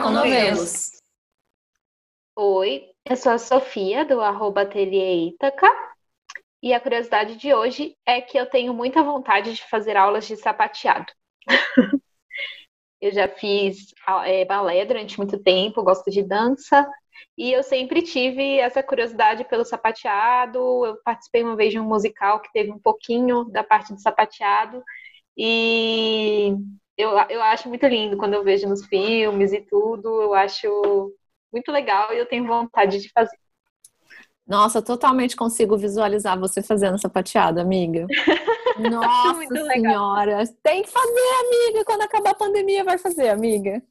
Novelos. Oi, eu sou a Sofia, do arroba Ateliê Ítaca. E a curiosidade de hoje é que eu tenho muita vontade de fazer aulas de sapateado. eu já fiz é, balé durante muito tempo, gosto de dança, e eu sempre tive essa curiosidade pelo sapateado. Eu participei uma vez de um musical que teve um pouquinho da parte do sapateado. E eu, eu acho muito lindo quando eu vejo nos filmes e tudo. Eu acho muito legal e eu tenho vontade de fazer. Nossa, totalmente consigo visualizar você fazendo sapateado, amiga. Nossa senhora, tem que fazer, amiga. Quando acabar a pandemia, vai fazer, amiga.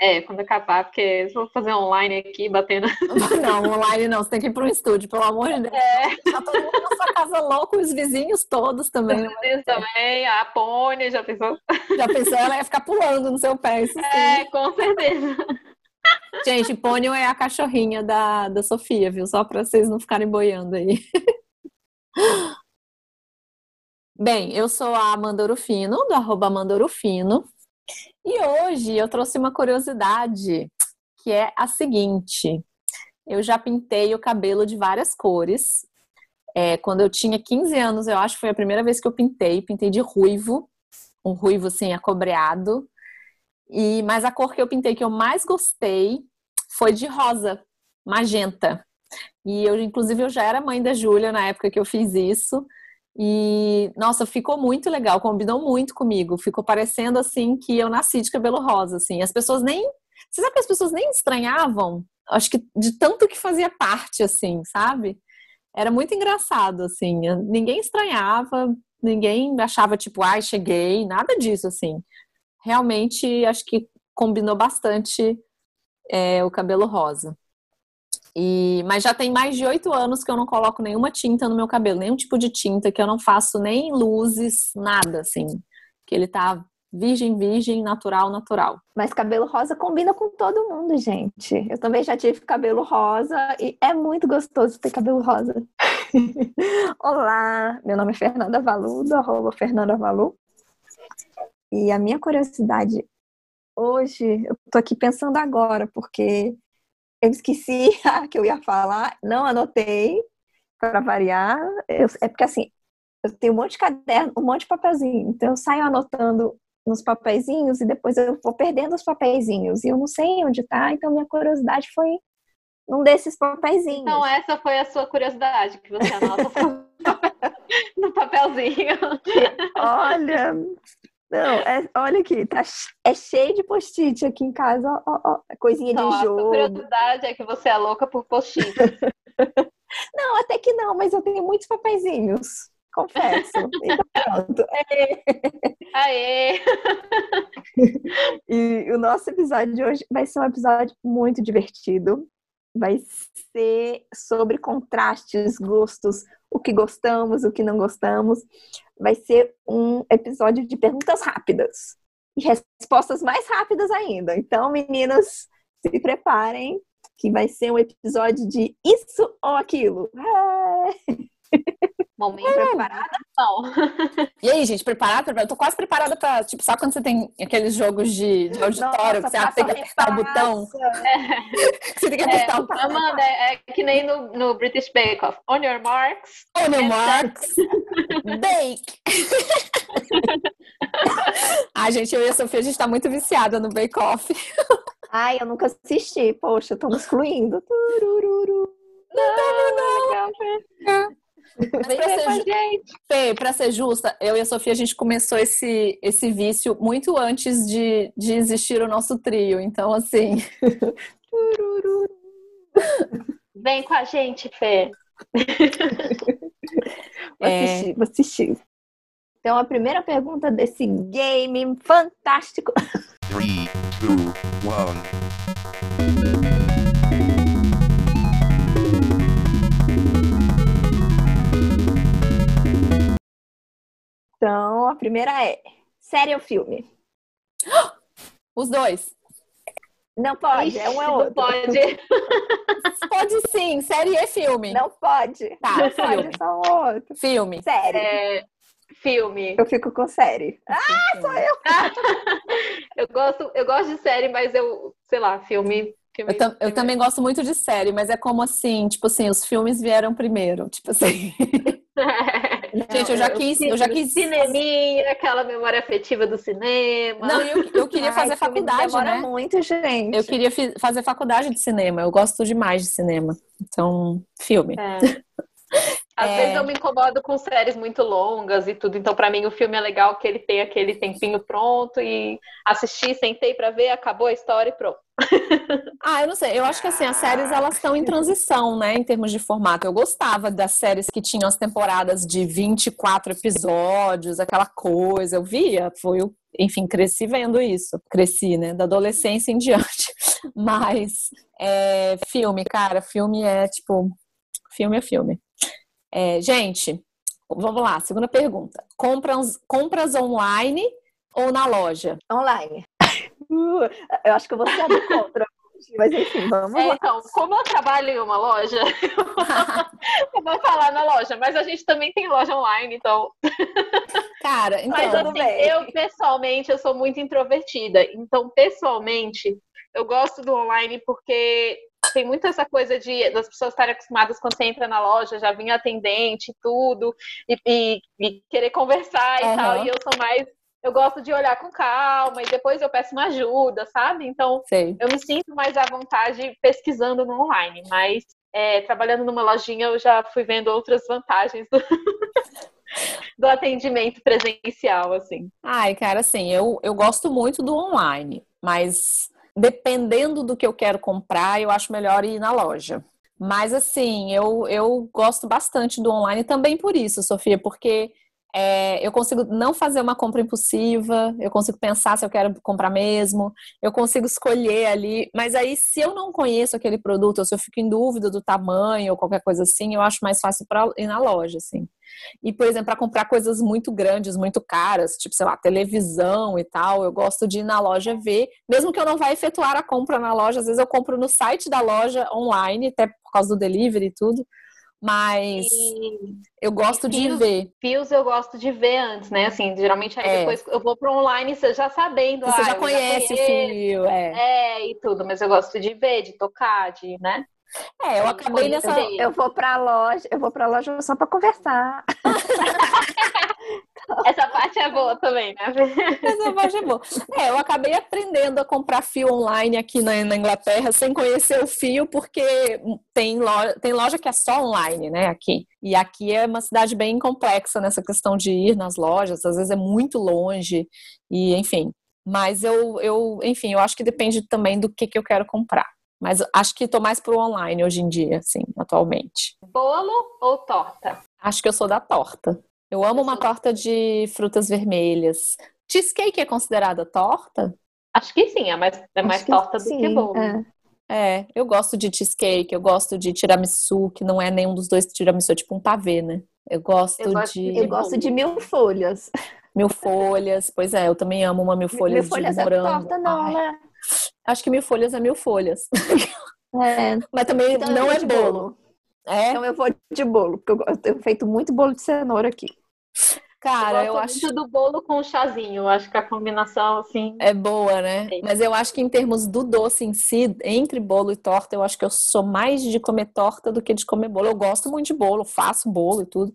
É, quando acabar, porque eu vou fazer online aqui, batendo. Não, online não, você tem que ir para um estúdio, pelo amor de Deus. É. Tá todo mundo na sua casa louco, os vizinhos todos também. Os vizinhos também, a Pônia, já pensou? Já pensou? Ela ia ficar pulando no seu pé, isso É, sim. com certeza. Gente, Pônio é a cachorrinha da, da Sofia, viu? Só para vocês não ficarem boiando aí. Bem, eu sou a Amanda Orufino, do arroba Amanda Orufino. E hoje eu trouxe uma curiosidade, que é a seguinte. Eu já pintei o cabelo de várias cores. É, quando eu tinha 15 anos, eu acho que foi a primeira vez que eu pintei. Pintei de ruivo, um ruivo assim, acobreado. E, mas a cor que eu pintei que eu mais gostei foi de rosa, magenta. E eu, inclusive, eu já era mãe da Júlia na época que eu fiz isso. E, nossa, ficou muito legal, combinou muito comigo. Ficou parecendo assim que eu nasci de cabelo rosa, assim. As pessoas nem. Você sabe que as pessoas nem estranhavam? Acho que de tanto que fazia parte, assim, sabe? Era muito engraçado, assim. Ninguém estranhava, ninguém achava, tipo, ai, cheguei, nada disso, assim. Realmente, acho que combinou bastante é, o cabelo rosa. E, mas já tem mais de oito anos que eu não coloco nenhuma tinta no meu cabelo, nenhum tipo de tinta, que eu não faço nem luzes, nada assim. Que ele tá virgem, virgem, natural, natural. Mas cabelo rosa combina com todo mundo, gente. Eu também já tive cabelo rosa e é muito gostoso ter cabelo rosa. Olá, meu nome é Fernanda Valu, do arroba Fernanda Valu. E a minha curiosidade hoje, eu tô aqui pensando agora, porque eu esqueci a que eu ia falar, não anotei para variar. Eu, é porque assim, eu tenho um monte de caderno, um monte de papelzinho, então eu saio anotando nos papeizinhos e depois eu vou perdendo os papeizinhos e eu não sei onde tá, então minha curiosidade foi num desses papeizinhos. Então essa foi a sua curiosidade que você anota no papelzinho. Olha, não, é, olha aqui, tá, é cheio de post-it aqui em casa, ó, ó, coisinha não, de jogo. A curiosidade é que você é louca por post-it. não, até que não, mas eu tenho muitos papeizinhos, confesso. então pronto. Aê! e o nosso episódio de hoje vai ser um episódio muito divertido. Vai ser sobre contrastes, gostos, o que gostamos, o que não gostamos. Vai ser um episódio de perguntas rápidas e respostas mais rápidas ainda. Então, meninas, se preparem, que vai ser um episódio de isso ou aquilo. Momento é. preparada, não. E aí, gente, preparada? Eu tô quase preparada pra, tipo, sabe quando você tem aqueles jogos de, de auditório Nossa, que você tem que apertar o botão? É. você tem que apertar é, o botão. Amanda, é, que nem no, no British Bake Off. On your marks. On your marks. Bake. Ai, gente, eu e a Sofia, a gente tá muito viciada no Bake Off. Ai, eu nunca assisti. Poxa, estamos fluindo. Turururu. Não, não, não. não. Mas pra ser, Fê, pra ser justa, eu e a Sofia, a gente começou esse, esse vício muito antes de, de existir o nosso trio. Então, assim. Vem com a gente, Fê. vou, é... assistir, vou assistir. Então, a primeira pergunta desse game fantástico. 3, 2, 1. Então, a primeira é série ou filme? Os dois. Não pode, Ixi, é um é outro. Não pode. pode sim, série e filme. Não pode. Tá, não filme. pode, só outro. Filme. Série. É, filme. Eu fico com série. Ah, sou eu! eu, gosto, eu gosto de série, mas eu, sei lá, filme. filme eu, tam, eu também gosto muito de série, mas é como assim, tipo assim, os filmes vieram primeiro. Tipo assim. Gente, eu já quis, eu já quis cineminha, aquela memória afetiva do cinema. Não, eu, eu queria fazer Ai, faculdade, demora né? muito, gente. Eu queria fazer faculdade de cinema. Eu gosto demais de cinema. Então, filme. É. Às é... vezes eu me incomodo com séries muito longas e tudo, então para mim o filme é legal que ele tem aquele tempinho pronto e assisti, sentei para ver, acabou a história e pronto. Ah, eu não sei. Eu acho que assim, as séries elas estão em transição, né, em termos de formato. Eu gostava das séries que tinham as temporadas de 24 episódios, aquela coisa. Eu via, foi enfim, cresci vendo isso. Cresci, né? Da adolescência em diante. Mas é, filme, cara, filme é tipo. Filme é filme. É, gente, vamos lá, segunda pergunta. Compras, compras online ou na loja? Online. Uh, eu acho que eu vou ser contra. Mas enfim, vamos é, lá. Então, como eu trabalho em uma loja, eu vou falar na loja, mas a gente também tem loja online, então. Cara, então. Mas assim, eu pessoalmente eu sou muito introvertida. Então, pessoalmente, eu gosto do online porque tem muito essa coisa de das pessoas estarem acostumadas quando você entra na loja, já vir atendente e tudo, e, e, e, querer conversar e uhum. tal. E eu sou mais. Eu gosto de olhar com calma e depois eu peço uma ajuda, sabe? Então, Sei. eu me sinto mais à vontade pesquisando no online, mas é, trabalhando numa lojinha eu já fui vendo outras vantagens do, do atendimento presencial, assim. Ai, cara, assim, eu, eu gosto muito do online, mas dependendo do que eu quero comprar, eu acho melhor ir na loja. Mas assim, eu, eu gosto bastante do online também por isso, Sofia, porque é, eu consigo não fazer uma compra impulsiva, eu consigo pensar se eu quero comprar mesmo, eu consigo escolher ali. Mas aí, se eu não conheço aquele produto, ou se eu fico em dúvida do tamanho ou qualquer coisa assim, eu acho mais fácil para ir na loja, assim. E, por exemplo, para comprar coisas muito grandes, muito caras, tipo, sei lá, televisão e tal, eu gosto de ir na loja ver, mesmo que eu não vá efetuar a compra na loja, às vezes eu compro no site da loja online, até por causa do delivery e tudo. Mas e... eu gosto de ver. Fios eu gosto de ver antes, né? Assim, geralmente aí é. depois eu vou para online você já sabendo. Você ah, já conhece já o fio, é. É, e tudo, mas eu gosto de ver, de tocar, de, né? É, eu acabei nessa. Eu vou pra loja, eu vou pra loja só pra conversar. Essa parte é boa também, né? Essa parte é boa. É, eu acabei aprendendo a comprar fio online aqui na, na, Inglaterra sem conhecer o fio, porque tem loja, tem loja que é só online, né? Aqui. E aqui é uma cidade bem complexa nessa questão de ir nas lojas, às vezes é muito longe, e enfim. Mas eu, eu enfim, eu acho que depende também do que, que eu quero comprar. Mas acho que estou mais pro online hoje em dia, assim, atualmente. Bolo ou torta? Acho que eu sou da torta. Eu amo eu uma torta de frutas vermelhas. Cheesecake é considerada torta? Acho que sim, é mais, é mais torta do sim, que bolo. É. é. eu gosto de cheesecake, eu gosto de tiramisu, que não é nenhum dos dois tiramisu, é tipo um pavê, né? Eu gosto, eu gosto de... de... Eu gosto de mil folhas. Mil folhas, pois é, eu também amo uma mil folhas mil folhas de morango. É torta, não, Ai. né? Acho que mil folhas é mil folhas. É. Mas também então não é bolo. bolo. É? Então eu vou de bolo, porque eu tenho feito muito bolo de cenoura aqui. Cara, eu, eu acho do bolo com chazinho. Eu acho que a combinação assim é boa, né? É. Mas eu acho que em termos do doce em si, entre bolo e torta, eu acho que eu sou mais de comer torta do que de comer bolo. Eu gosto muito de bolo, faço bolo e tudo.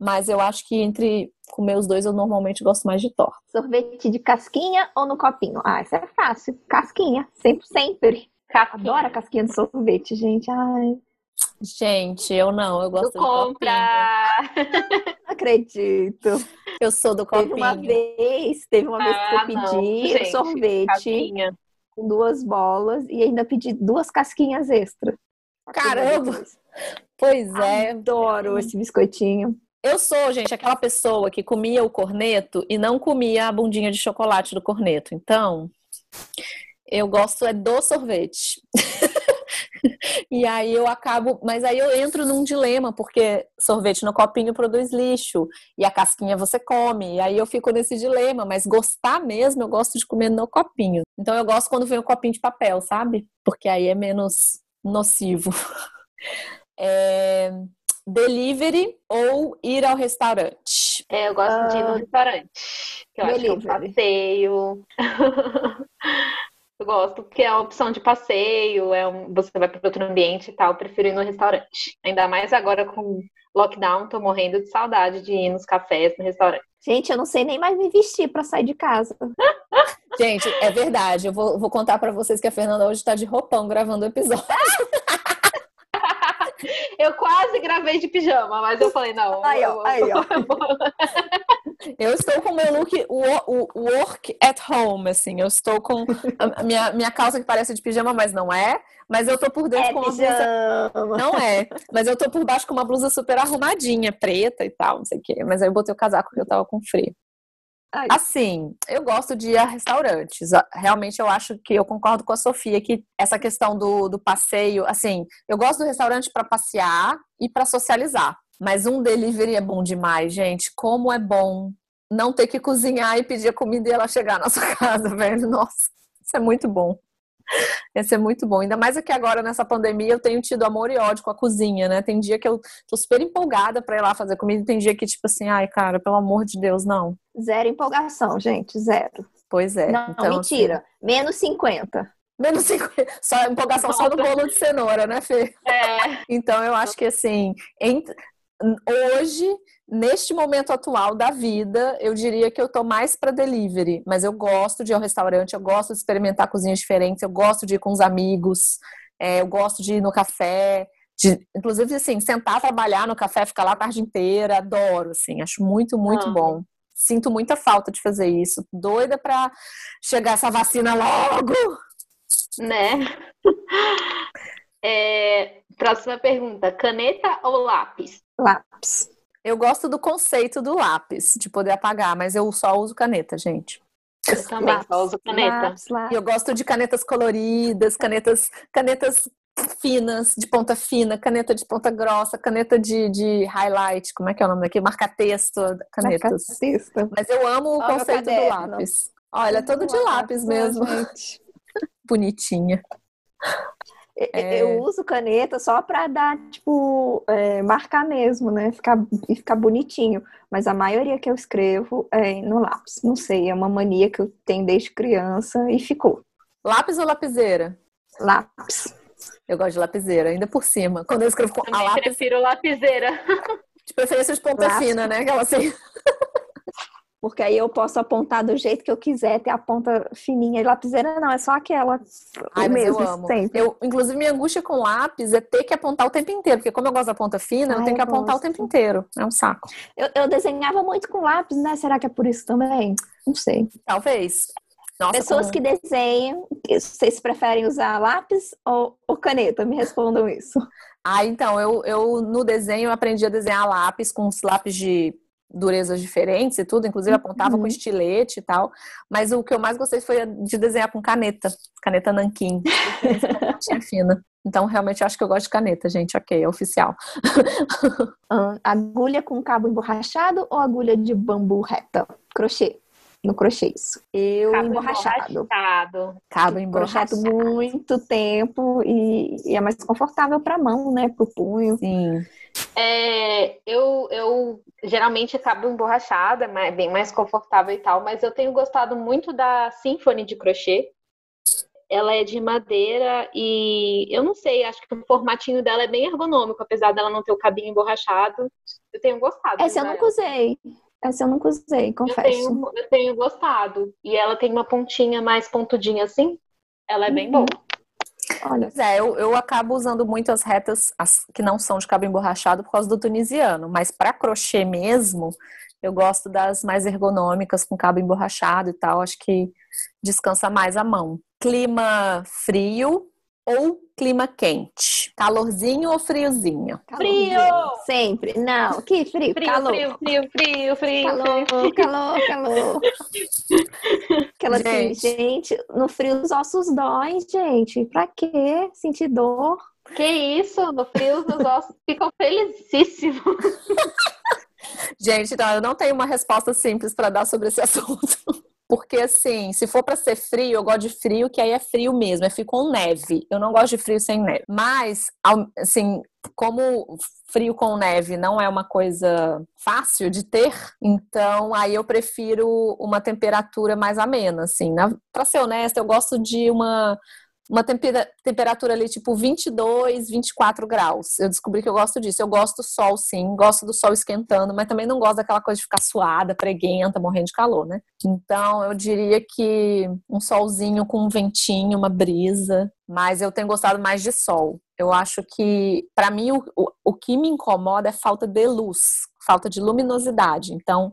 Mas eu acho que entre comer os dois, eu normalmente gosto mais de torta. Sorvete de casquinha ou no copinho? Ah, isso é fácil. Casquinha, sempre, sempre. Casquinha. Adoro a casquinha de sorvete, gente. Ai. Gente, eu não, eu gosto do compra. Acredito. Eu sou do copinho. Teve uma vez, teve uma ah, vez que eu ah, pedi não, gente, sorvete com duas bolas e ainda pedi duas casquinhas extra. Caramba! Pois é. Adoro esse biscoitinho. Eu sou, gente, aquela pessoa que comia o corneto e não comia a bundinha de chocolate do corneto. Então, eu gosto é do sorvete. e aí eu acabo, mas aí eu entro num dilema, porque sorvete no copinho produz lixo e a casquinha você come. E aí eu fico nesse dilema, mas gostar mesmo, eu gosto de comer no copinho. Então eu gosto quando vem o copinho de papel, sabe? Porque aí é menos nocivo. É delivery ou ir ao restaurante? É, eu gosto de ir no restaurante. Que eu acho que é um delivery. passeio. eu gosto porque é uma opção de passeio, é um, você vai para outro ambiente e tal. Eu prefiro ir no restaurante. Ainda mais agora com lockdown, tô morrendo de saudade de ir nos cafés, no restaurante. Gente, eu não sei nem mais me vestir pra sair de casa. Gente, é verdade. Eu vou, vou contar pra vocês que a Fernanda hoje tá de roupão gravando o episódio. Eu quase gravei de pijama, mas eu falei, não. Aí, ó, eu- aí, ó. Eu estou com o meu look work at home, assim. Eu estou com a minha, minha calça que parece de pijama, mas não é. Mas eu tô por dentro É com uma blusa. pijama. Não é. Mas eu tô por baixo com uma blusa super arrumadinha, preta e tal, não sei o quê. Mas aí eu botei o casaco porque eu tava com frio. Ai. Assim, eu gosto de ir a restaurantes. Ah, Realmente eu acho que eu concordo com a Sofia que essa questão do, do passeio, assim, eu gosto do restaurante para passear e para socializar. Mas um delivery é bom demais, gente. Como é bom não ter que cozinhar e pedir a comida e ela chegar na sua casa, velho. Nossa, isso é muito bom. Esse é muito bom. Ainda mais aqui agora nessa pandemia eu tenho tido amor e ódio com a cozinha, né? Tem dia que eu tô super empolgada pra ir lá fazer comida e tem dia que, tipo assim, ai, cara, pelo amor de Deus, não. Zero empolgação, gente, zero. Pois é. não, então, mentira. Menos 50. assim, menos 50. Só empolgação só no bolo de cenoura, né, Fê? É, Então eu acho que assim, ent- hoje, neste momento atual da vida, eu diria que eu tô mais para delivery, mas eu gosto de ir ao restaurante, eu gosto de experimentar cozinhas diferentes, eu gosto de ir com os amigos, é, eu gosto de ir no café, de, inclusive assim, sentar trabalhar no café, ficar lá a tarde inteira, adoro, assim, acho muito, muito Amo. bom. Sinto muita falta de fazer isso. Doida pra chegar essa vacina logo. né? É, próxima pergunta: caneta ou lápis? Lápis. Eu gosto do conceito do lápis, de poder apagar, mas eu só uso caneta, gente. Eu também Lápis, só uso caneta. Lápis, lápis. eu gosto de canetas coloridas, canetas, canetas finas, de ponta fina, caneta de ponta grossa, caneta de, de highlight, como é que é o nome daqui? Marca-texto, canetas. Marca-texto. Mas eu amo o conceito do lápis. Olha, é todo de lápis mesmo. gente. Bonitinha. Eu- É. Eu uso caneta só pra dar, tipo, é, marcar mesmo, né? Ficar, e ficar bonitinho. Mas a maioria que eu escrevo é no lápis. Não sei, é uma mania que eu tenho desde criança e ficou. Lápis ou lapiseira? Lápis. Eu gosto de lapiseira, ainda por cima. Quando eu escrevo com a lápis, prefiro lapiseira. de preferência de ponta Lápis. fina, né? Aquela assim. Porque aí eu posso apontar do jeito que eu quiser, ter a ponta fininha. E lapiseira não, é só aquela Ai, mesmo, eu amo. sempre. Eu, inclusive, minha angústia com lápis é ter que apontar o tempo inteiro, porque como eu gosto da ponta fina, eu Ai, tenho que eu apontar o gosto. tempo inteiro. É um saco. Eu, eu desenhava muito com lápis, né? Será que é por isso também? Não sei. Talvez. Nossa, Pessoas com- que desenham, vocês preferem usar lápis ou, ou caneta? Me respondam isso. Ah, então, eu, eu no desenho eu aprendi a desenhar lápis com os lápis de durezas diferentes e tudo, inclusive apontava Uhum. com estilete e tal. Mas o que eu mais gostei foi de desenhar com caneta, caneta nanquim, tinha fina. Então, realmente, eu acho que eu gosto de caneta, gente. Ok, é oficial. Agulha com cabo emborrachado ou agulha de bambu reta? Crochê. No crochê, isso. Eu Cabo emborrachado. emborrachado. Cabo emborrachado. muito tempo e, e é mais confortável para mão, né? Pro punho. Sim. É, eu, eu geralmente acabo emborrachada, é bem mais confortável e tal, mas eu tenho gostado muito da Symphony de crochê. Ela é de madeira e eu não sei, acho que o formatinho dela é bem ergonômico, apesar dela não ter o cabinho emborrachado. Eu tenho gostado. Essa eu nunca usei. Essa eu nunca usei, Eu confesso. tenho, eu tenho gostado. E ela tem uma pontinha mais pontudinha assim. Ela é bem Uhum. boa. Olha, Pois é, eu, eu acabo usando muito as retas as que não são de cabo emborrachado por causa do tunisiano, mas para crochê mesmo, eu gosto das mais ergonômicas com cabo emborrachado e tal, acho que descansa mais a mão. Clima frio ou clima quente? Calorzinho ou friozinho? Frio! Sempre. Não, que frio. Frio, calor. frio, frio, frio, frio, Calor, frio. calor, calor. Aquela assim, Gente. gente, no frio os ossos doem, gente. Pra quê? Sentir dor. Que isso? No frio os ossos ficam felicíssimos. Gente, então eu não tenho uma resposta simples para dar sobre esse assunto. Porque, assim, se for para ser frio, eu gosto de frio, que aí é frio mesmo, é frio com neve. Eu não gosto de frio sem neve. Mas, assim, como frio com neve não é uma coisa fácil de ter, então aí eu prefiro uma temperatura mais amena, assim. Para ser honesta, eu gosto de uma uma temperatura ali tipo 22, 24 graus. Eu descobri que eu gosto disso. Eu gosto do sol, sim, gosto do sol esquentando, mas também não gosto daquela coisa de ficar suada, preguenta, morrendo de calor, né? Então eu diria que um solzinho com um ventinho, uma brisa, mas eu tenho gostado mais de sol. Eu acho que, para mim, o, o, o que me incomoda é falta de luz, falta de luminosidade. Então,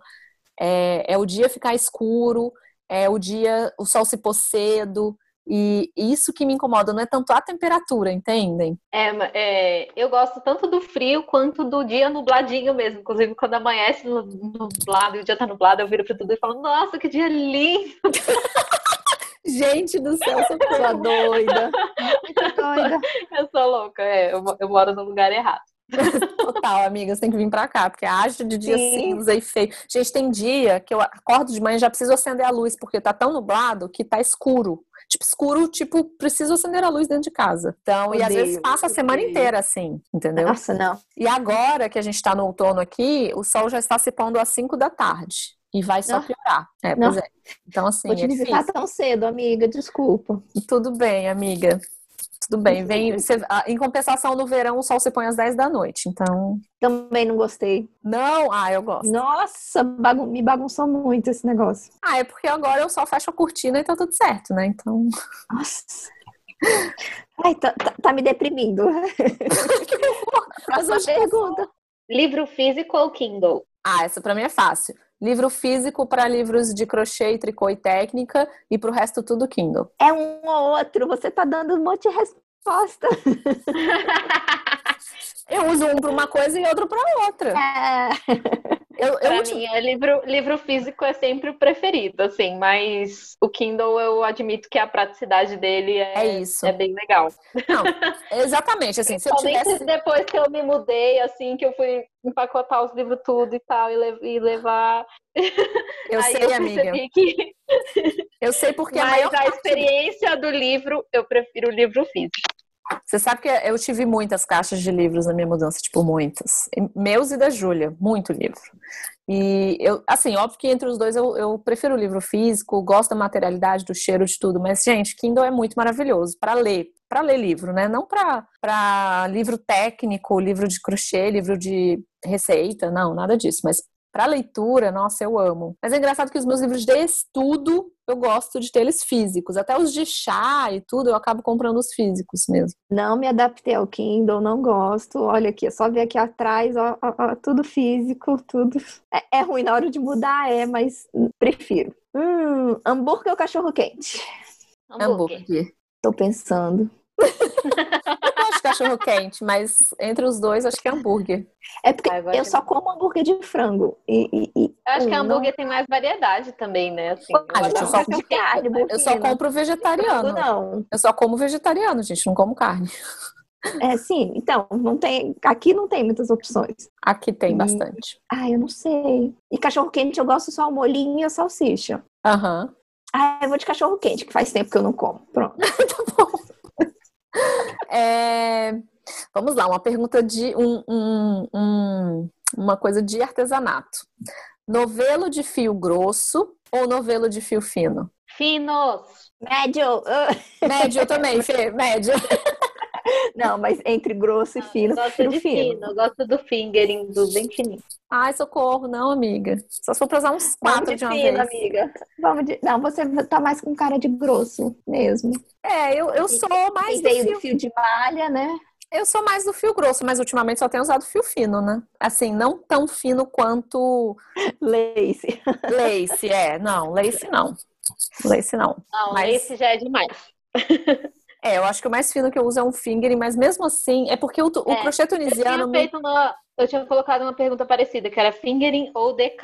é, é o dia ficar escuro, é o dia, o sol se pôr cedo, e isso que me incomoda, não é tanto a temperatura, entendem? É, é, eu gosto tanto do frio quanto do dia nubladinho mesmo. Inclusive, quando amanhece nublado e o dia tá nublado, eu viro pra tudo e falo, nossa, que dia lindo! Gente do céu, sou doida. Muito doida. Eu sou louca, é, eu, eu moro no lugar errado. Total, amiga, você tem que vir pra cá, porque acho de dia Sim. cinza e feio. Gente, tem dia que eu acordo de manhã e já preciso acender a luz, porque tá tão nublado que tá escuro. Tipo, escuro, tipo, preciso acender a luz dentro de casa. Então, e às vezes passa a semana odeio. inteira assim, entendeu? Nossa, não. E agora que a gente tá no outono aqui, o sol já está se pondo às 5 da tarde. E vai só piorar. É, pois é. Então, assim. Vou te é visitar difícil. tão cedo, amiga, desculpa. Tudo bem, amiga. Tudo bem, vem. Você, em compensação, no verão o sol se põe às 10 da noite, então. Também não gostei. Não? Ah, eu gosto. Nossa, bagun me bagunçou muito esse negócio. Ah, é porque agora eu só fecho a cortina e tá tudo certo, né? Então. Nossa. Ai, tá, tá, tá me deprimindo. Faz uma pergunta. Livro físico ou Kindle? Ah, essa pra mim é fácil. Livro físico para livros de crochê, tricô e técnica e para o resto tudo Kindle. É um ou outro, você tá dando um monte de resposta. eu uso um para uma coisa e outro para outra. É. Eu, eu pra mim, é livro, livro físico é sempre o preferido, assim, mas o Kindle eu admito que a praticidade dele é, é, isso. é bem legal. Não, exatamente, assim, se eu tivesse... depois que eu me mudei, assim, que eu fui empacotar os livros tudo e tal, e, levar... Eu sei, eu amiga. Que... Eu sei porque mas a maior a experiência do livro, eu prefiro o livro físico. Você sabe que eu tive muitas caixas de livros na minha mudança, tipo, muitas. Meus e da Júlia, muito livro. E eu, assim, óbvio que entre os dois eu, eu prefiro o livro físico, gosto da materialidade, do cheiro, de tudo, mas, gente, Kindle é muito maravilhoso para ler, para ler livro, né? Não para livro técnico, livro de crochê, livro de receita, não, nada disso, mas para leitura, nossa, eu amo. Mas é engraçado que os meus livros de estudo, eu gosto de ter eles físicos. Até os de chá e tudo, eu acabo comprando os físicos mesmo. Não me adaptei ao Kindle, não gosto. Olha aqui, é só ver aqui atrás, ó, ó, ó tudo físico, tudo. É, é, ruim na hora de mudar, é, mas prefiro. Hum, hambúrguer ou cachorro quente? Hambúrguer. hambúrguer. Tô pensando. eu cachorro quente, mas entre os dois acho que é hambúrguer. É porque Agora eu só como hambúrguer de frango. E, e, e eu acho que hambúrguer não... tem mais variedade também, né? Assim, ah, gente, eu, só, de carne, eu só compro vegetariano. Não. Eu só como vegetariano, gente, não como carne. É, sim, então, não tem. Aqui não tem muitas opções. Aqui tem bastante. Ah, eu não sei. E cachorro quente eu gosto só o molinho e a salsicha. Aham. Uhum. Ah, eu vou de cachorro quente, que faz tempo que eu não como. Pronto. tá bom. É, vamos lá, uma pergunta de um, um, um, uma coisa de artesanato. Novelo de fio grosso ou novelo de fio fino? Finos. Médio. Médio também, Fê, médio. Não, mas entre grosso e fino, eu gosto de fino. fino. Eu gosto do fingering, do bem fininho. Ai, socorro, não, amiga. Só se for pra usar uns quatro de, de uma fino, vez. amiga. Vamos de... Não, você tá mais com cara de grosso mesmo. É, eu, eu sou mais do fio... do fio de malha, né? Eu sou mais do fio grosso, mas ultimamente só tenho usado fio fino, né? Assim, não tão fino quanto. Lace. Lace, é. Não, lace não. Lace não. Não, mas... lace já é demais. É, eu acho que o mais fino que eu uso é um fingering, mas mesmo assim, é porque o, o é, crochê tunisiano. Eu tinha, feito uma, eu tinha colocado uma pergunta parecida, que era fingering ou DK.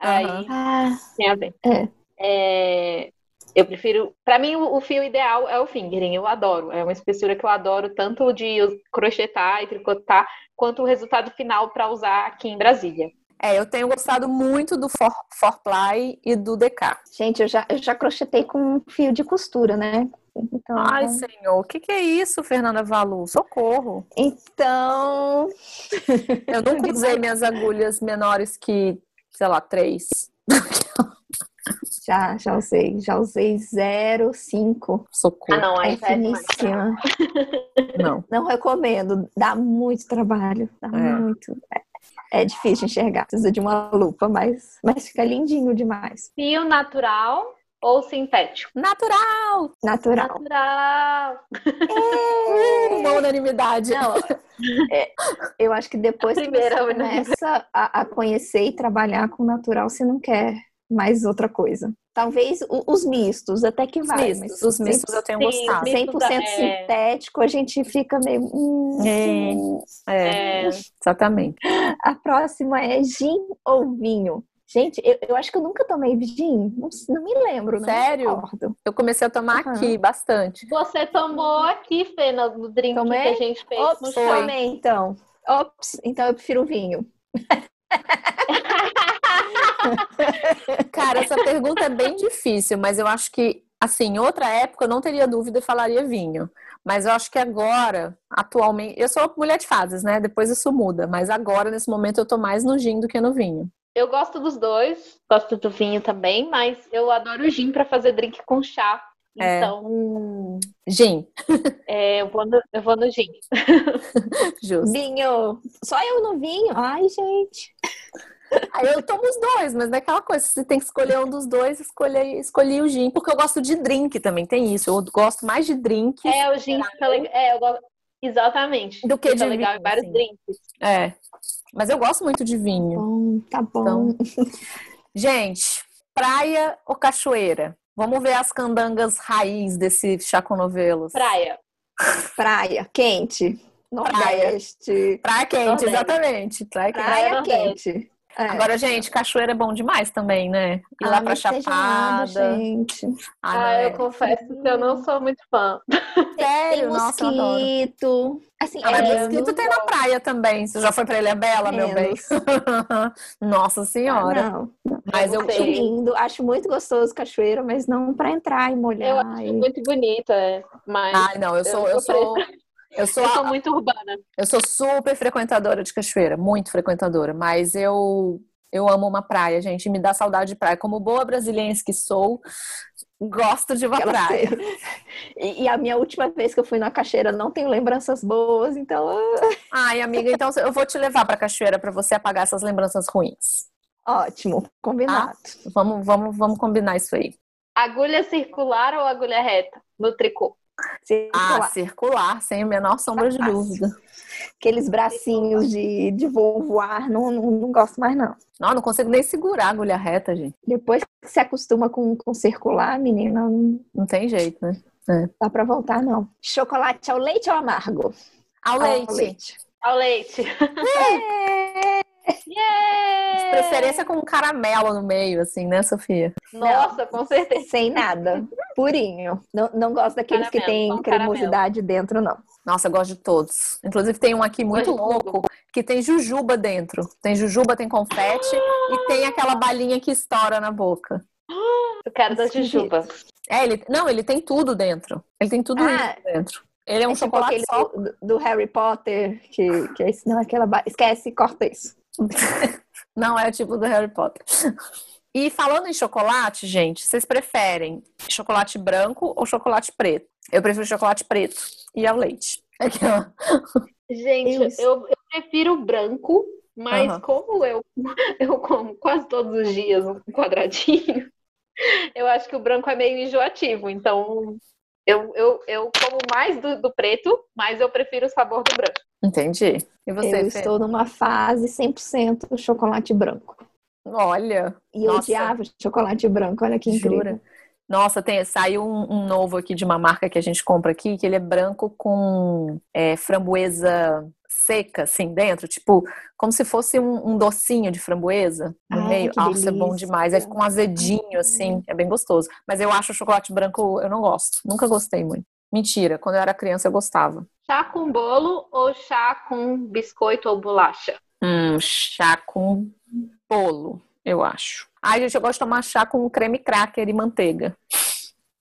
Aí ah, tem a ver. É. É, eu prefiro. Para mim, o, o, fio ideal é o fingering, eu adoro. É uma espessura que eu adoro, tanto de crochetar e tricotar, quanto o resultado final para usar aqui em Brasília. É, eu tenho gostado muito do For, Forply e do DK. Gente, eu já, eu já crochetei com fio de costura, né? Então, Ai, senhor, o que, que, é isso, Fernanda Valu? Socorro! Então. Eu nunca usei minhas agulhas menores que, sei lá, três. Já, já usei. Já usei 0,5. Socorro. Ah, não, é finíssima. Não. Não recomendo. Dá muito trabalho. Dá é. muito. É, é difícil enxergar. Precisa de uma lupa, mas, mas fica lindinho demais. Fio natural ou sintético? Natural! Natural. Natural! É. Uma unanimidade. Não, é, eu acho que depois que você começa a, a, conhecer e trabalhar com natural, você não quer mais outra coisa. Talvez os mistos, até que vai. Os mistos, os mistos eu tenho sim, gostado. 100% é... sintético, a gente fica meio... Hum, é, é, exatamente. A próxima é gin ou vinho? Gente, eu, eu acho que eu nunca tomei gin. Não, não me lembro, não Sério? Eu comecei a tomar uhum. aqui bastante. Você tomou aqui, Fê, no drink Tomei? que a gente fez Ops. Tomei, então. Ops, então eu prefiro vinho. Cara, essa pergunta é bem difícil, mas eu acho que, assim, em outra época eu não teria dúvida e falaria vinho. Mas eu acho que agora, atualmente, eu sou mulher de fases, né? Depois isso muda, mas agora, nesse momento, eu tô mais no gin do que no vinho. Eu gosto dos dois, gosto do vinho também, mas eu adoro gin para fazer drink com chá. É. Então. Gin. É, eu, vou no, eu vou no gin. Justo. Vinho. Só eu no vinho? Ai, gente. Aí eu tomo os dois, mas não é aquela coisa, você tem que escolher um dos dois, escolhi, escolhi o gin, porque eu gosto de drink também, tem isso. Eu gosto mais de drink. É, o gin fica legal. É, eu gosto. Exatamente. Do que fica de legal vinho, em vários assim. drinks. É. Mas eu gosto muito de vinho. Tá bom, tá bom. Então, gente, praia ou cachoeira? Vamos ver as candangas raiz desse Chaco Novelos. Praia. Praia, quente. Nordeste. Praia, praia quente, Nordeste. exatamente. Praia, praia quente. É. Agora, gente, cachoeira é bom demais também, né? Ir ah, lá pra Chapada. gente. Ah, ah eu é. confesso que eu não sou muito fã. Sério? Tem Nossa, mosquito. Assim, ah, mas é, mosquito tem na praia também. Você já foi pra Ilha Bela, Menos. meu bem? Nossa Senhora. Ah, não. Mas eu acho lindo, acho muito gostoso cachoeira, mas não para entrar e molhar. Eu acho e... muito bonita, mas. Ai, não, eu sou, eu, eu sou. Eu sou, eu sou muito urbana. Eu sou super frequentadora de cachoeira, muito frequentadora, mas eu eu amo uma praia, gente, me dá saudade de praia. Como boa brasileira que sou, gosto de uma Aquela praia. E, e, a minha última vez que eu fui na cachoeira não tenho lembranças boas, então. Ai, amiga, então eu vou te levar para cachoeira para você apagar essas lembranças ruins. Ótimo, combinado. Ah, vamos, vamos, vamos combinar isso aí. Agulha circular ou agulha reta no tricô? Circular. Ah, circular, sem a menor sombra de dúvida. Aqueles bracinhos de, de voar, não, não, não, gosto mais, não. Não, não consigo nem segurar a agulha reta, gente. Depois que se acostuma com, com circular, menina. Não, não tem jeito, né? É. Dá pra voltar, não. Chocolate ao leite ou amargo? Ao, ao leite. leite. Ao leite. É. Yeah! Preferência com caramelo no meio, assim, né, Sofia? Nossa, com certeza. Sem nada. Purinho. Não, não gosto daqueles caramelo, que tem cremosidade caramelo. dentro, não. Nossa, eu gosto de todos. Inclusive, tem um aqui muito louco que tem jujuba dentro. Tem jujuba, tem confete e tem aquela balinha que estoura na boca. Eu quero da jujuba. É, ele, não, ele tem tudo dentro. Ele tem tudo ah, isso dentro. Ele é um é tipo chocolate só. Do, do, Harry Potter, que, que é esse, não, aquela. Esquece, corta isso. Não é o tipo do Harry Potter. E falando em chocolate, gente, vocês preferem chocolate branco ou chocolate preto? Eu prefiro chocolate preto e ao leite. Aquela. Gente, eu, eu, prefiro branco, mas uhum. como eu, eu como quase todos os dias um quadradinho, eu acho que o branco é meio enjoativo. Então, eu, eu, eu como mais do, do preto, mas eu prefiro o sabor do branco. Entendi. E você, Eu Fê? estou numa fase 100% chocolate branco. Olha. E eu odiava chocolate branco, olha que incrível. Jura? Nossa, tem, saiu um, um, novo aqui de uma marca que a gente compra aqui, que ele é branco com é, framboesa seca, assim, dentro, tipo, como se fosse um, um docinho de framboesa no Ai, meio. Nossa, é bom demais. É com um azedinho, assim, é bem gostoso. Mas eu acho o chocolate branco, eu não gosto. Nunca gostei muito. Mentira, quando eu era criança eu gostava. Chá com bolo ou chá com biscoito ou bolacha? Hum, chá com Bolo, eu acho. Ai, gente, eu gosto de tomar chá com creme cracker e manteiga.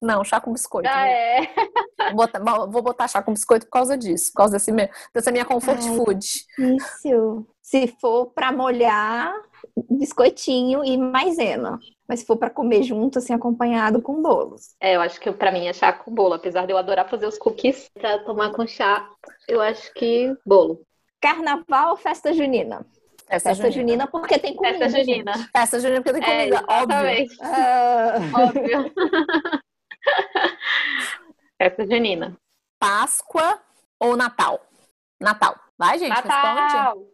Não, chá com biscoito. Ah, né? é. Vou botar, vou botar chá com biscoito por causa disso, por causa desse meu, dessa minha comfort Ai. food. Isso. Se for pra molhar, biscoitinho e maisena. Mas se for pra comer junto, assim, acompanhado com bolo. É, eu acho que pra mim é chá com bolo, apesar de eu adorar fazer os cookies. Pra tomar com chá, eu acho que bolo. Carnaval ou festa junina? Festa, Festa junina, porque tem comida. Festa junina. gente. Festa junina porque tem É, comida, óbvio. exatamente. Ah, Óbvio. Festa junina. Páscoa ou Natal? Natal. Vai, gente, responde.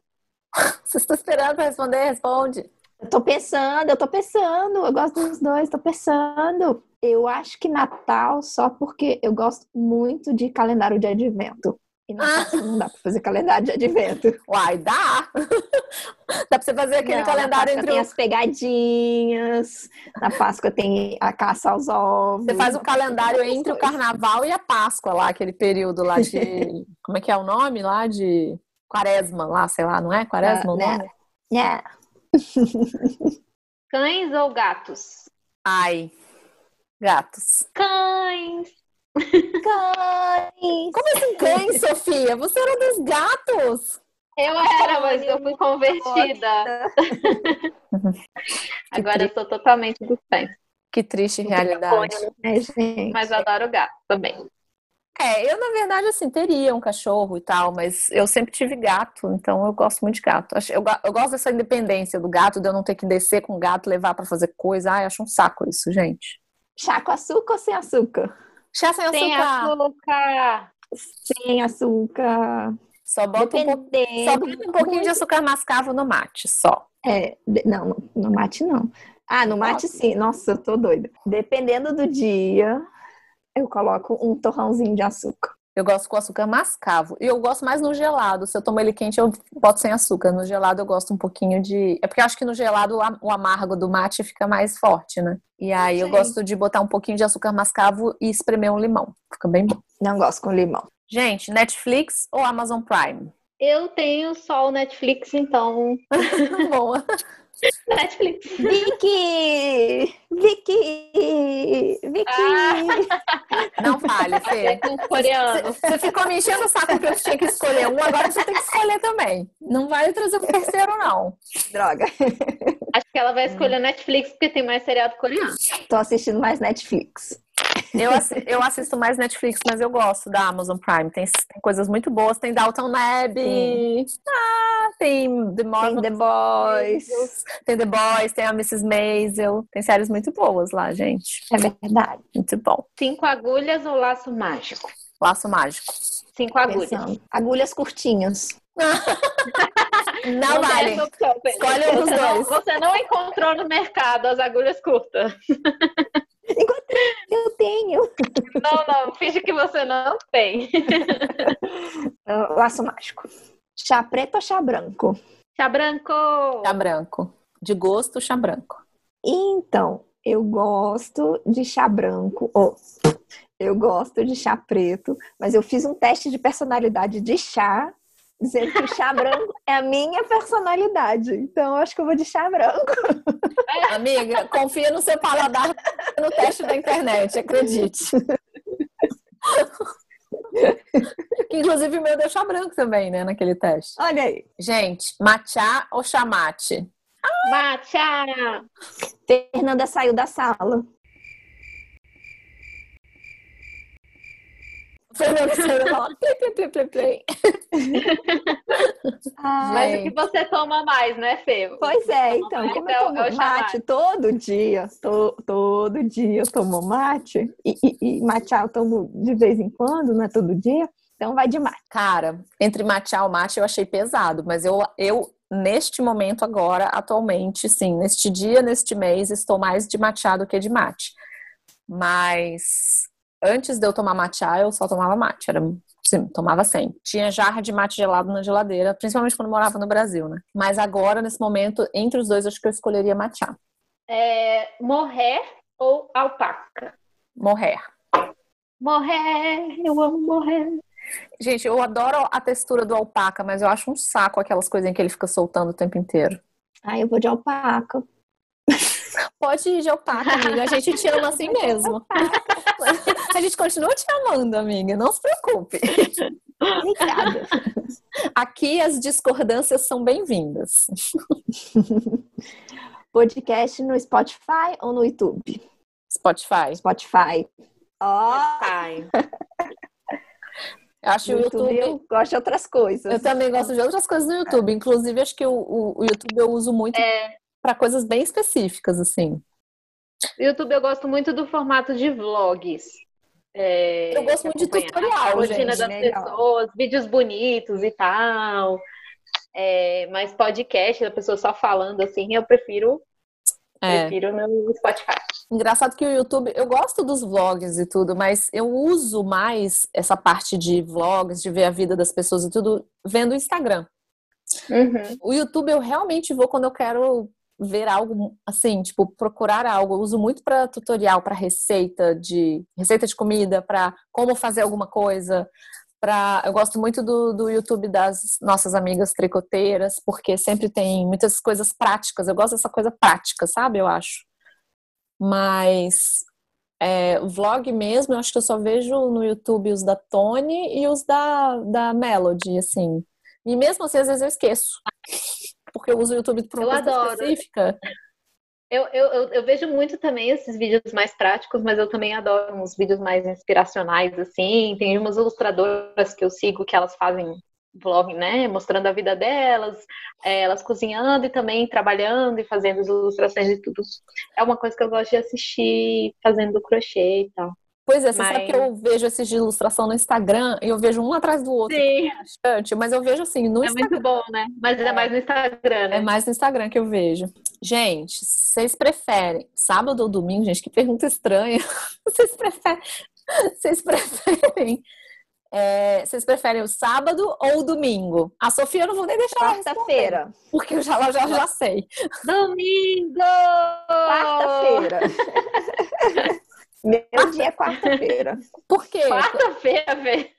Natal. Vocês estão esperando pra responder? Responde. eu tô pensando, eu tô pensando. Eu gosto dos dois, tô pensando. Eu acho que Natal só porque eu gosto muito de calendário de advento. E na Ah. Não dá pra fazer calendário de advento. Uai, dá. dá pra você fazer aquele Não, calendário entre tem as pegadinhas. Na Páscoa tem a caça aos ovos. Você faz o calendário entre o carnaval e a Páscoa lá, aquele período lá de... Como é que é o nome lá? De quaresma lá, sei lá, não é? Quaresma o né? É. Cães ou gatos? Ai, gatos. Cães. Cães. Como assim cães, Sofia? Você era dos gatos. Eu era, mas eu fui convertida. Agora eu sou totalmente dos cães. Que triste realidade. É, gente. Mas eu adoro gato também. É, eu na verdade assim teria um cachorro e tal, mas eu sempre tive gato, então eu gosto muito de gato. Eu, eu gosto dessa independência do gato, de eu não ter que descer com o gato, levar pra fazer coisa. Ai, acho um saco isso, gente. Chá com açúcar ou sem açúcar? Chá sem Tem açúcar. açúcar. Sem açúcar. Só bota um, só bota um pouquinho de açúcar mascavo no mate, só. É, não, no mate não. Ah, no mate sim. Nossa, eu tô doida. Dependendo do dia, eu coloco um torrãozinho de açúcar. Eu gosto com açúcar mascavo. E eu gosto mais no gelado. Se eu tomo ele quente, eu boto sem açúcar. No gelado eu gosto um pouquinho de. É porque eu acho que no gelado o am- o amargo do mate fica mais forte, né? E aí eu Sim. gosto de botar um pouquinho de açúcar mascavo e espremer um limão. Fica bem bom. Não gosto com limão. Gente, Netflix ou Amazon Prime? Eu tenho só o Netflix, então. Boa. Netflix. Vicky! Vicky! Vicky! Não fale, É Fê. com coreano. Você ficou me enchendo o saco que eu tinha que escolher um, agora você tem que escolher também. Não vai trazer um terceiro, não. Droga. Acho que ela vai escolher Netflix porque tem mais seriado coreano. Tô assistindo mais Netflix. Eu, assi- eu assisto mais Netflix, mas eu gosto da Amazon Prime. Tem, tem coisas muito boas. Tem Downton Abbey. Ah, tem The Tem Marvel. The Boys. Tem The Boys, tem a Mrs. Maisel. Tem séries muito boas lá, gente. É verdade. Muito bom. Cinco agulhas ou laço mágico? Laço Mágico. Cinco agulhas. Pensando. Agulhas curtinhas. Não tem vale. Escolhe um dos não, dois. você não encontrou no mercado as agulhas curtas. Não, não, finge que você não tem. Laço mágico. Chá preto ou chá branco? Chá branco. Chá branco. De gosto, chá branco. Então, eu gosto de chá branco. Ou eu gosto de chá preto, mas eu fiz um teste de personalidade de chá, dizendo que o chá branco é a minha personalidade. Então, eu acho que eu vou de chá branco. Amiga, confia no seu paladar no teste da internet, acredite. Que, Inclusive o meu deu chá branco também, né, naquele teste. Olha aí. Gente, matcha ou chamate? Matcha. Fernanda saiu da sala. Fernanda saiu falou, play, play, play, play, play. Ah, Mas o que você toma mais, né, Fê? Pois é, então, como eu É o- tomo o mate todo dia, to- todo dia eu tomo mate, e, e, e matcha eu tomo de vez em quando, não é todo dia, então vai de mate. Cara, entre matcha e mate eu achei pesado, mas eu, eu neste momento agora, atualmente, sim, neste dia, neste mês, estou mais de matcha do que de mate. Mas antes de eu tomar matcha, eu só tomava mate, era sim, tomava sempre. Tinha jarra de mate gelado na geladeira, principalmente quando morava no Brasil, né? Mas agora, nesse momento, entre os dois, acho que eu escolheria matcha. É, morrer ou alpaca? Morrer. Morrer, eu amo morrer. Gente, eu adoro a textura do alpaca, mas eu acho um saco aquelas coisinhas que ele fica soltando o tempo inteiro. Ah, eu vou de alpaca. Pode ir de alpaca, amiga. A gente te ama assim mesmo. A gente continua te amando, amiga. Não se preocupe. Obrigada. Aqui as discordâncias são bem-vindas. Podcast no Spotify ou no YouTube? Spotify. Spotify. Ó, Ai. Eu acho no o YouTube YouTube. eu gosto de outras coisas. Eu também gosto de outras coisas no YouTube. Inclusive, acho que o, o, o YouTube eu uso muito É, para coisas bem específicas, assim. YouTube eu gosto muito do formato de vlogs. É, Eu gosto muito de tutorial, a rotina gente, das legal. pessoas, vídeos bonitos e tal. É, mas podcast, da pessoa só falando assim, eu prefiro, É. prefiro no Spotify. Engraçado que o YouTube, eu gosto dos vlogs e tudo, mas eu uso mais essa parte de vlogs, de ver a vida das pessoas e tudo, vendo o Instagram. Uhum. O YouTube eu realmente vou quando eu quero ver algo assim, tipo, procurar algo. Eu uso muito para tutorial, para receita de receita de comida, para como fazer alguma coisa. Pra, eu gosto muito do, do YouTube das nossas amigas tricoteiras, porque sempre tem muitas coisas práticas. Eu gosto dessa coisa prática, sabe? Eu acho. Mas é, vlog mesmo, eu acho que eu só vejo no YouTube os da Tony e os da, da Melody, assim. E mesmo assim, às vezes eu esqueço. Porque eu uso o YouTube por uma Eu coisa adoro. específica. Eu, eu, eu, eu vejo muito também esses vídeos mais práticos, mas eu também adoro uns vídeos mais inspiracionais, assim. Tem umas ilustradoras que eu sigo que elas fazem vlog, né? Mostrando a vida delas, é, elas cozinhando e também trabalhando e fazendo as ilustrações e tudo. É uma coisa que eu gosto de assistir fazendo crochê e tal. Pois é, você Mas- sabe que eu vejo esses de ilustração no Instagram e eu vejo um atrás do outro. Sim, bastante, Mas eu vejo assim, no é Instagram. muito bom, né? Mas é mais no Instagram, né? É mais no Instagram que eu vejo. Gente, vocês preferem sábado ou domingo? Gente, que pergunta estranha. Vocês preferem? Vocês preferem? é, vocês preferem o sábado ou o domingo? A Sofia eu não vou nem deixar Quarta-feira. porque eu já, já, já sei. Domingo! Quarta-feira. Meu dia é quarta-feira. Por quê? Quarta-feira, velho.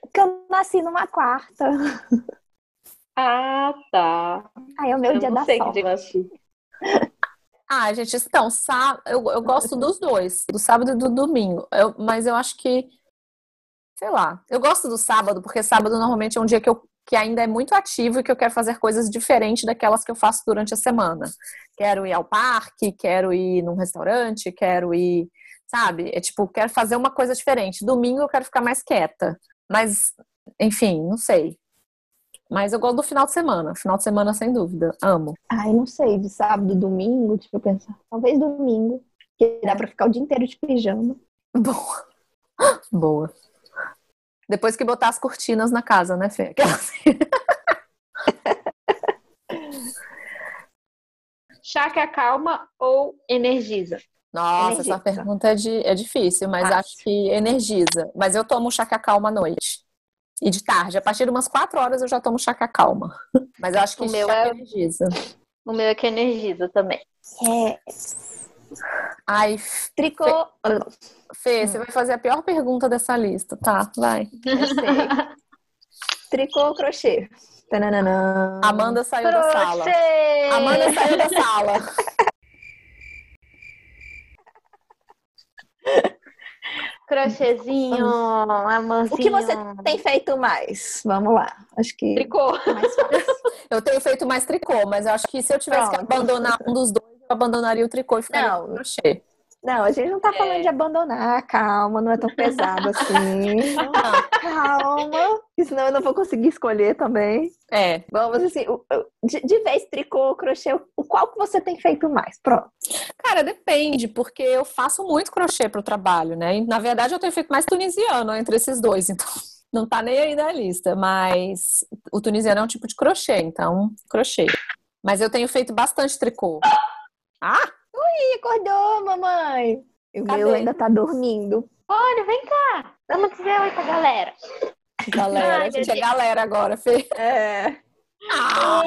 Porque eu nasci numa quarta. Ah, tá. Aí é o meu Eu dia não da sei que dia nasci. Ah, gente, então, sá... eu, eu gosto dos dois, do sábado e do domingo. Eu- mas eu acho que, sei lá, eu gosto do sábado, porque sábado normalmente é um dia que, eu, que ainda é muito ativo e que eu quero fazer coisas diferentes daquelas que eu faço durante a semana. Quero ir ao parque, quero ir num restaurante, quero ir, sabe? É tipo, quero fazer uma coisa diferente. Domingo eu quero ficar mais quieta. Mas, enfim, não sei. Mas eu gosto do final de semana. Final de semana, sem dúvida. Amo. Ai, não sei, de sábado, domingo, deixa eu pensar. Talvez domingo. Que dá pra ficar o dia inteiro de pijama. Boa. Boa. Depois que botar as cortinas na casa, né, Fê? Aquelas- Chá que acalma ou energiza? Nossa, essa Energiza. pergunta é, de, é difícil, mas Fácil. acho que energiza. Mas eu tomo chá calma à noite. E de tarde. A partir de umas quatro horas eu já tomo chá calma. Mas eu acho que O meu chá é- energiza. O meu é que energiza também. É, Ai, tricô. Fê, você vai fazer a pior pergunta dessa lista, tá? Vai. Eu sei. Tricô ou crochê? Tananana. Amanda saiu da sala. Crochê! Amanda saiu da sala. Crochêzinho, amorzinho. O que você tem feito mais? Vamos lá. Acho que Tricô. é. Eu tenho feito mais tricô, mas eu acho que se eu tivesse que Pronto. abandonar um dos dois, eu abandonaria o tricô e ficaria Não. crochê. Não, a gente não tá falando É. de abandonar. Calma, não é tão pesado assim. Calma, senão eu não vou conseguir escolher também. é, Vamos assim, de, de vez tricô, crochê, o qual que você tem feito mais? Pronto. Cara, depende, porque eu faço muito crochê pro trabalho, né? E, na verdade, eu tenho feito mais tunisiano entre esses dois, então não tá nem aí na lista. Mas o tunisiano é um tipo de crochê, então, crochê. Mas eu tenho feito bastante tricô. Ah, Ih, acordou, mamãe. O Cadê? meu ainda tá dormindo. Olha, vem cá. Vamos dizer oi pra galera. galera, Ai, a gente é galera agora, Fê. É. Ah,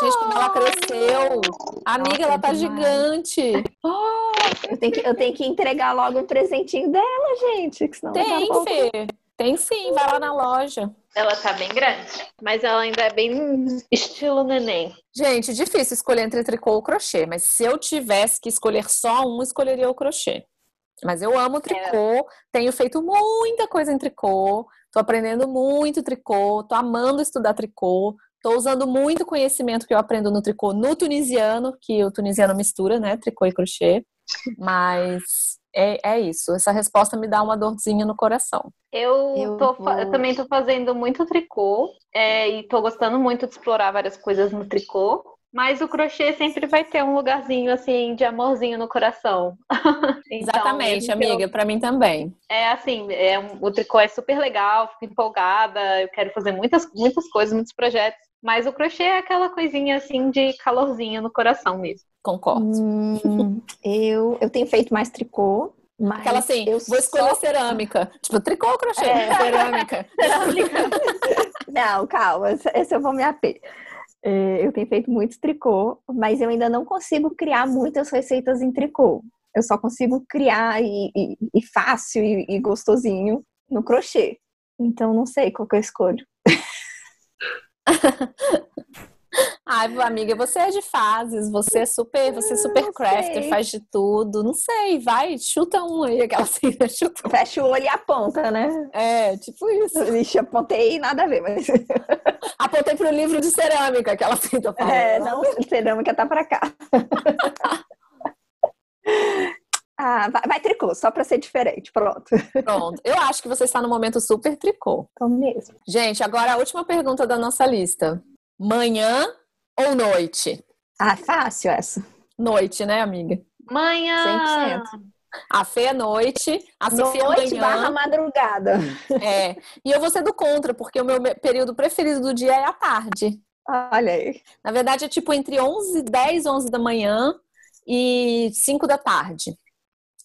gente, como ela cresceu. Amiga, Nossa, ela tá demais. gigante. Eu tenho, que, eu tenho que entregar logo um presentinho dela, gente. Que senão Tem, pouco- Fê. Tem sim, vai lá na loja. Ela tá bem grande, mas ela ainda é bem estilo neném. Gente, difícil escolher entre tricô ou crochê, mas se eu tivesse que escolher só um, escolheria o crochê. Mas eu amo tricô, é. tenho feito muita coisa em tricô, tô aprendendo muito tricô, tô amando estudar tricô, tô usando muito conhecimento que eu aprendo no tricô no tunisiano, que o tunisiano mistura, né, tricô e crochê. Mas é, é isso. Essa resposta me dá uma dorzinha no coração. Eu, eu, tô, vou... eu também tô fazendo muito tricô é, e tô gostando muito de explorar várias coisas no tricô. Mas o crochê sempre vai ter um lugarzinho assim de amorzinho no coração. então, Exatamente, amiga, para mim também. É assim, é um, o tricô é super legal, fico empolgada, eu quero fazer muitas, muitas coisas, muitos projetos. Mas o crochê é aquela coisinha assim de calorzinho no coração mesmo. Concordo. Hum, eu, eu tenho feito mais tricô. Mas Aquela assim, eu vou escolher só... cerâmica. Tipo, tricô ou crochê? É. Cerâmica. Não, calma, esse eu vou me aper. É, eu tenho feito muito tricô, mas eu ainda não consigo criar muitas receitas em tricô. Eu só consigo criar e, e, e fácil e, e, gostosinho no crochê. Então não sei qual que eu escolho. Ai, amiga, você é de fases, você é super, você é super crafter, faz de tudo. Não sei, vai, chuta um aí, aquela assim, chuta. Fecha o olho e aponta, né? É, tipo isso. Vixe, apontei nada a ver, mas. Apontei pro livro de cerâmica que ela tenta falar. É, não, cerâmica tá pra cá. Ah, vai, vai, tricô, só para ser diferente, pronto. Pronto. Eu acho que você está no momento super tricô. Tô mesmo. Gente, agora a última pergunta da nossa lista. Manhã ou noite? Ah, fácil essa. Noite, né, amiga? Manhã. 100%. A Fê é noite, a Sofia noite manhã. barra madrugada. É. E eu vou ser do contra, porque o meu período preferido do dia é a tarde. Olha aí. Na verdade, é tipo entre 11, 10, 11 da manhã e 5 da tarde.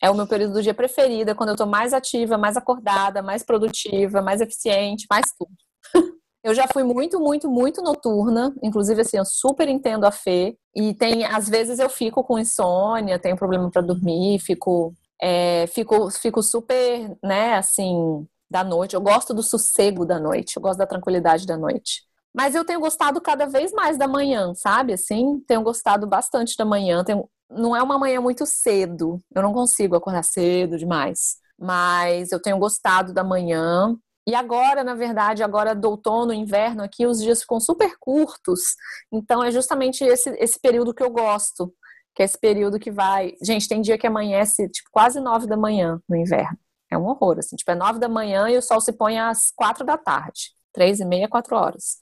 É o meu período do dia preferido, é quando eu tô mais ativa, mais acordada, mais produtiva, mais eficiente, mais tudo. Eu já fui muito, muito, muito noturna. Inclusive, assim, eu super entendo a Fê. E tem, às vezes eu fico com insônia, tenho problema para dormir, fico, é, fico, fico super, né, assim, da noite. Eu gosto do sossego da noite, eu gosto da tranquilidade da noite. Mas eu tenho gostado cada vez mais da manhã, sabe? Assim, tenho gostado bastante da manhã. Tenho... Não é uma manhã muito cedo. Eu não consigo acordar cedo demais. Mas eu tenho gostado da manhã. E agora, na verdade, agora do outono, inverno, aqui os dias ficam super curtos. Então é justamente esse, esse período que eu gosto, que é esse período que vai. Gente, tem dia que amanhece tipo quase nove da manhã no inverno. É um horror, assim. Tipo, é nove da manhã e o sol se põe às quatro da tarde, três e meia, quatro horas.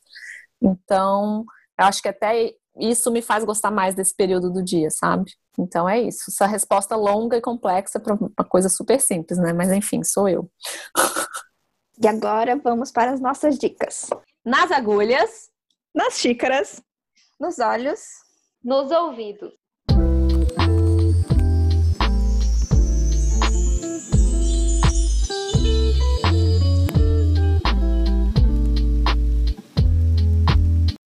Então, eu acho que até isso me faz gostar mais desse período do dia, sabe? Então é isso. Essa resposta longa e complexa para uma coisa super simples, né? Mas enfim, sou eu. E agora vamos para as nossas dicas. Nas agulhas, nas xícaras, nos olhos, nos ouvidos.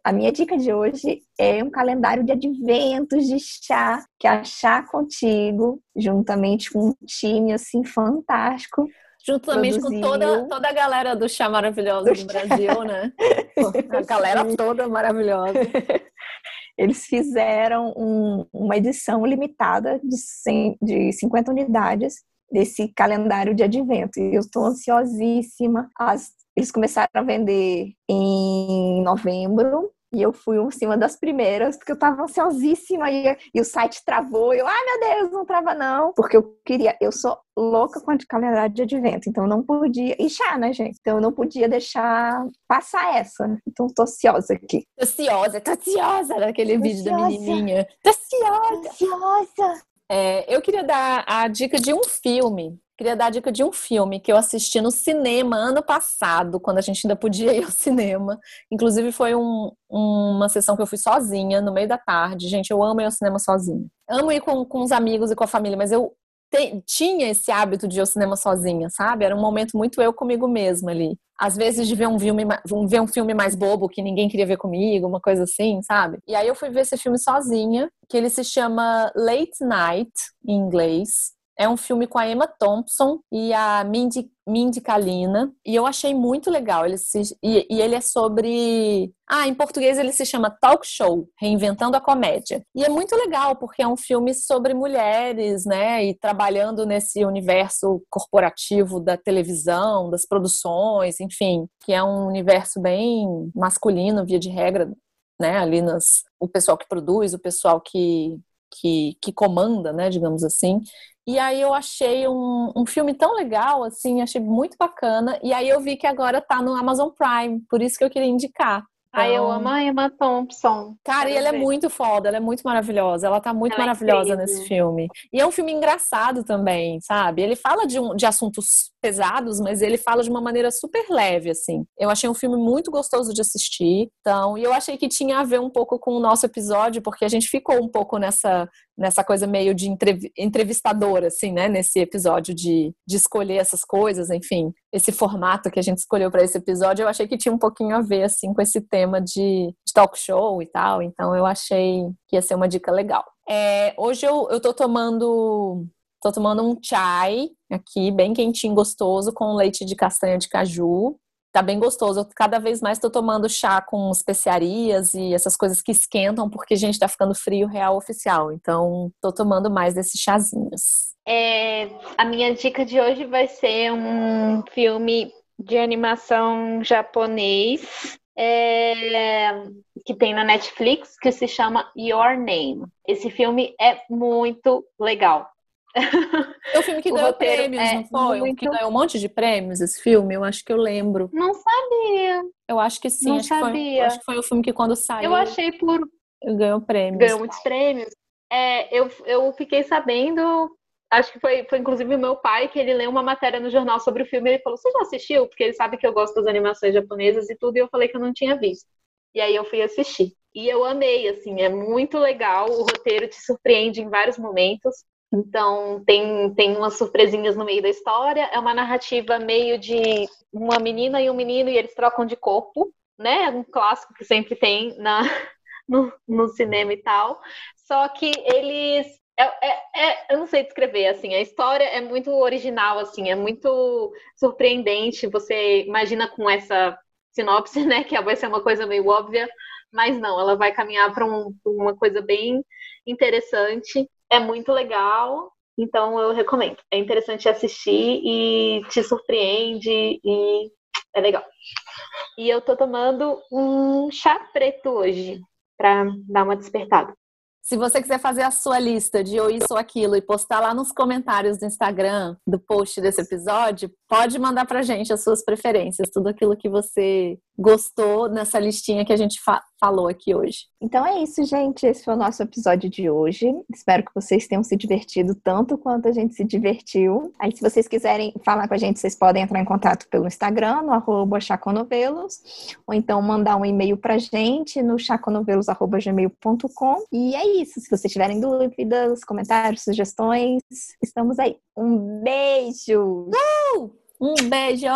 A minha dica de hoje é um calendário de adventos de chá, que é a Chá Contigo, juntamente com um time assim fantástico Juntamente produziu. com toda, toda a galera do chá maravilhoso do, do Brasil, né? a galera toda maravilhosa. Eles fizeram um, uma edição limitada de, 100, de 50 unidades desse calendário de advento. E eu estou ansiosíssima. As, eles começaram a vender em novembro e eu fui uma assim, das primeiras, porque eu tava ansiosíssima e, e o site travou. E eu, ai meu Deus, não trava não. Porque eu queria, eu sou louca com a calendário de advento, então eu não podia. E chá, né, gente? Então eu não podia deixar passar essa. Então tô ansiosa aqui. Tô ansiosa, tô ansiosa naquele vídeo da menininha. Tô ansiosa. Tô ansiosa. É, eu queria dar a dica de um filme Queria dar a dica de um filme que eu assisti no cinema ano passado, quando a gente ainda podia ir ao cinema. Inclusive, foi um, uma sessão que eu fui sozinha, no meio da tarde. Gente, eu amo ir ao cinema sozinha. Amo ir com, com os amigos e com a família, mas eu te, tinha esse hábito de ir ao cinema sozinha, sabe? Era um momento muito eu comigo mesma ali. Às vezes de ver um filme, ver um filme mais bobo que ninguém queria ver comigo, uma coisa assim, sabe? E aí eu fui ver esse filme sozinha, que ele se chama Late Night, em inglês É um filme com a Emma Thompson e a Mindy, Mindy Kalina. E eu achei muito legal. Ele se, e, e, ele é sobre. Ah, em português ele se chama Talk Show Reinventando a Comédia. E é muito legal, porque é um filme sobre mulheres, né? E trabalhando nesse universo corporativo da televisão, das produções, enfim, que é um universo bem masculino, via de regra, né? Ali nas, o pessoal que produz, o pessoal que que, que comanda, né, digamos assim. E aí eu achei um, um filme tão legal, assim, achei muito bacana. E aí eu vi que agora tá no Amazon Prime, por isso que eu queria indicar. Então... Ai, eu amo a Emma Thompson. Cara, e ela é ver. é muito foda, ela é muito maravilhosa. Ela tá muito ela é maravilhosa é nesse filme. E é um filme engraçado também, sabe? Ele fala de, um, de assuntos pesados, mas ele fala de uma maneira super leve, assim. Eu achei um filme muito gostoso de assistir. Então, e eu achei que tinha a ver um pouco com o nosso episódio, porque a gente ficou um pouco nessa nessa coisa meio de entrevistadora, assim, né? Nesse episódio de, de escolher essas coisas, enfim, esse formato que a gente escolheu para esse episódio, eu achei que tinha um pouquinho a ver, assim, com esse tema de, de talk show e tal. Então, eu achei que ia ser uma dica legal. É, hoje eu, eu tô tomando Tô tomando um chai aqui, bem quentinho, gostoso, com leite de castanha de caju. Tá bem gostoso. Eu cada vez mais tô tomando chá com especiarias e essas coisas que esquentam, porque, a gente, tá ficando frio real oficial. Então, tô tomando mais desses chazinhos. É, a minha dica de hoje vai ser um filme de animação japonês é, que tem na Netflix que se chama Your Name. Esse filme é muito legal. É o filme que o ganhou prêmios, é não foi? Muito... Que ganhou um monte de prêmios, esse filme? Eu acho que eu lembro. Não sabia. Eu acho que sim. Não acho sabia. Que foi, acho que foi o filme que quando saiu... Eu achei por... Ganhou prêmios. Ganhou muitos prêmios. É, eu, eu fiquei sabendo... Acho que foi, foi inclusive o meu pai que ele leu uma matéria no jornal sobre o filme ele falou, você já assistiu? Porque ele sabe que eu gosto das animações japonesas e tudo, e eu falei que eu não tinha visto. E aí eu fui assistir. E eu amei, assim, é muito legal, o roteiro te surpreende em vários momentos. Então, tem, tem umas surpresinhas no meio da história. É uma narrativa meio de uma menina e um menino e eles trocam de corpo, né? É um clássico que sempre tem na, no, no cinema e tal. Só que eles. É, é, é, eu não sei descrever, assim, a história é muito original, assim, é muito surpreendente. Você imagina com essa sinopse, né, que vai ser uma coisa meio óbvia, mas não, ela vai caminhar para um, uma coisa bem interessante. É muito legal, então eu recomendo. É interessante assistir e te surpreende e é legal. E eu tô tomando um chá preto hoje para dar uma despertada. Se você quiser fazer a sua lista de ou isso ou aquilo e postar lá nos comentários do Instagram do post desse episódio, pode mandar pra gente as suas preferências, tudo aquilo que você gostou nessa listinha que a gente fa falou aqui hoje. Então é isso, gente. Esse foi o nosso episódio de hoje. Espero que vocês tenham se divertido tanto quanto a gente se divertiu. Aí, se vocês quiserem falar com a gente, vocês podem entrar em contato pelo Instagram, no arroba chaconovelos, ou então mandar um e-mail pra gente no chaconovelos.gmail.com. E é isso. Se vocês tiverem dúvidas, comentários, sugestões, estamos aí. Um beijo! Uh! Um beijo!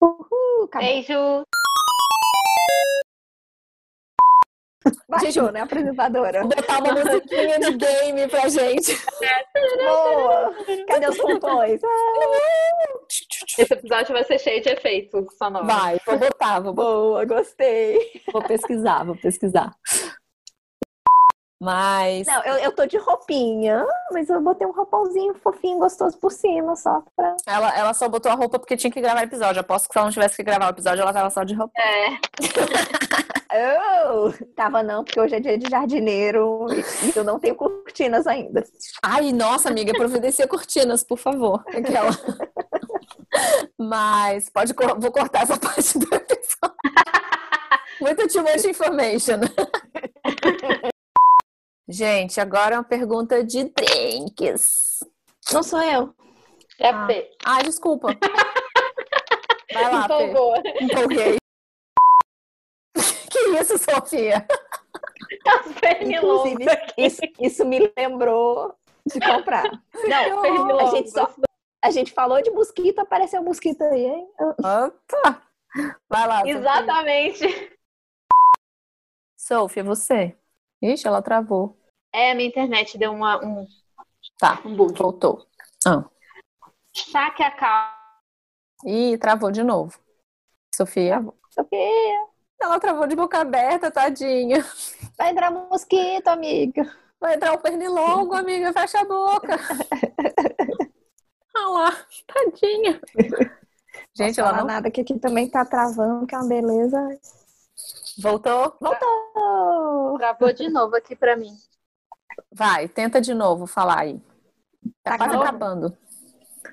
Uhul! Beijo! Baixou, né, apresentadora? Vou botar uma musiquinha de game pra gente. Boa! Cadê os botões? Esse episódio vai ser cheio de efeitos sonoros. Vai, vou botar, vou botar. Boa, gostei. Vou pesquisar, vou pesquisar. Mas. Não, eu, eu tô de roupinha, mas eu botei um roupãozinho fofinho, gostoso por cima, só pra. Ela, ela só botou a roupa porque tinha que gravar episódio. Aposto que se ela não tivesse que gravar o episódio, ela tava só de roupa. É. oh, tava não, porque hoje é dia de jardineiro e eu não tenho cortinas ainda. Ai, nossa, amiga, providencia cortinas, por favor. Aquela. Mas pode vou cortar essa parte do episódio. Muito too much information. Gente, agora é uma pergunta de drinks. Não sou eu. É a Fê. Ah, desculpa. Vai lá, Empolgou. Fê. Empolguei. Isso, Sofia? Inclusive, isso, isso, me lembrou de comprar. Não, a gente, só, a gente falou de mosquito, apareceu mosquito aí, hein? Opa! Vai lá. Exatamente. Sofia, você. Ixi, ela travou. É, a minha internet deu uma, um. Tá, um bug. voltou. Ah. Saque a calma. Ih, travou de novo. Sofia? Sofia, Ela travou de boca aberta, tadinha. vai entrar mosquito, amiga. Vai entrar o pernilongo, amiga, fecha a boca. Olha lá, tadinha. Gente, Posso ela falar não nada que aqui também tá travando, que é uma beleza. voltou? Voltou! Travou de novo aqui pra mim. Vai, tenta de novo falar aí. Tá Tá quase acabando? acabando.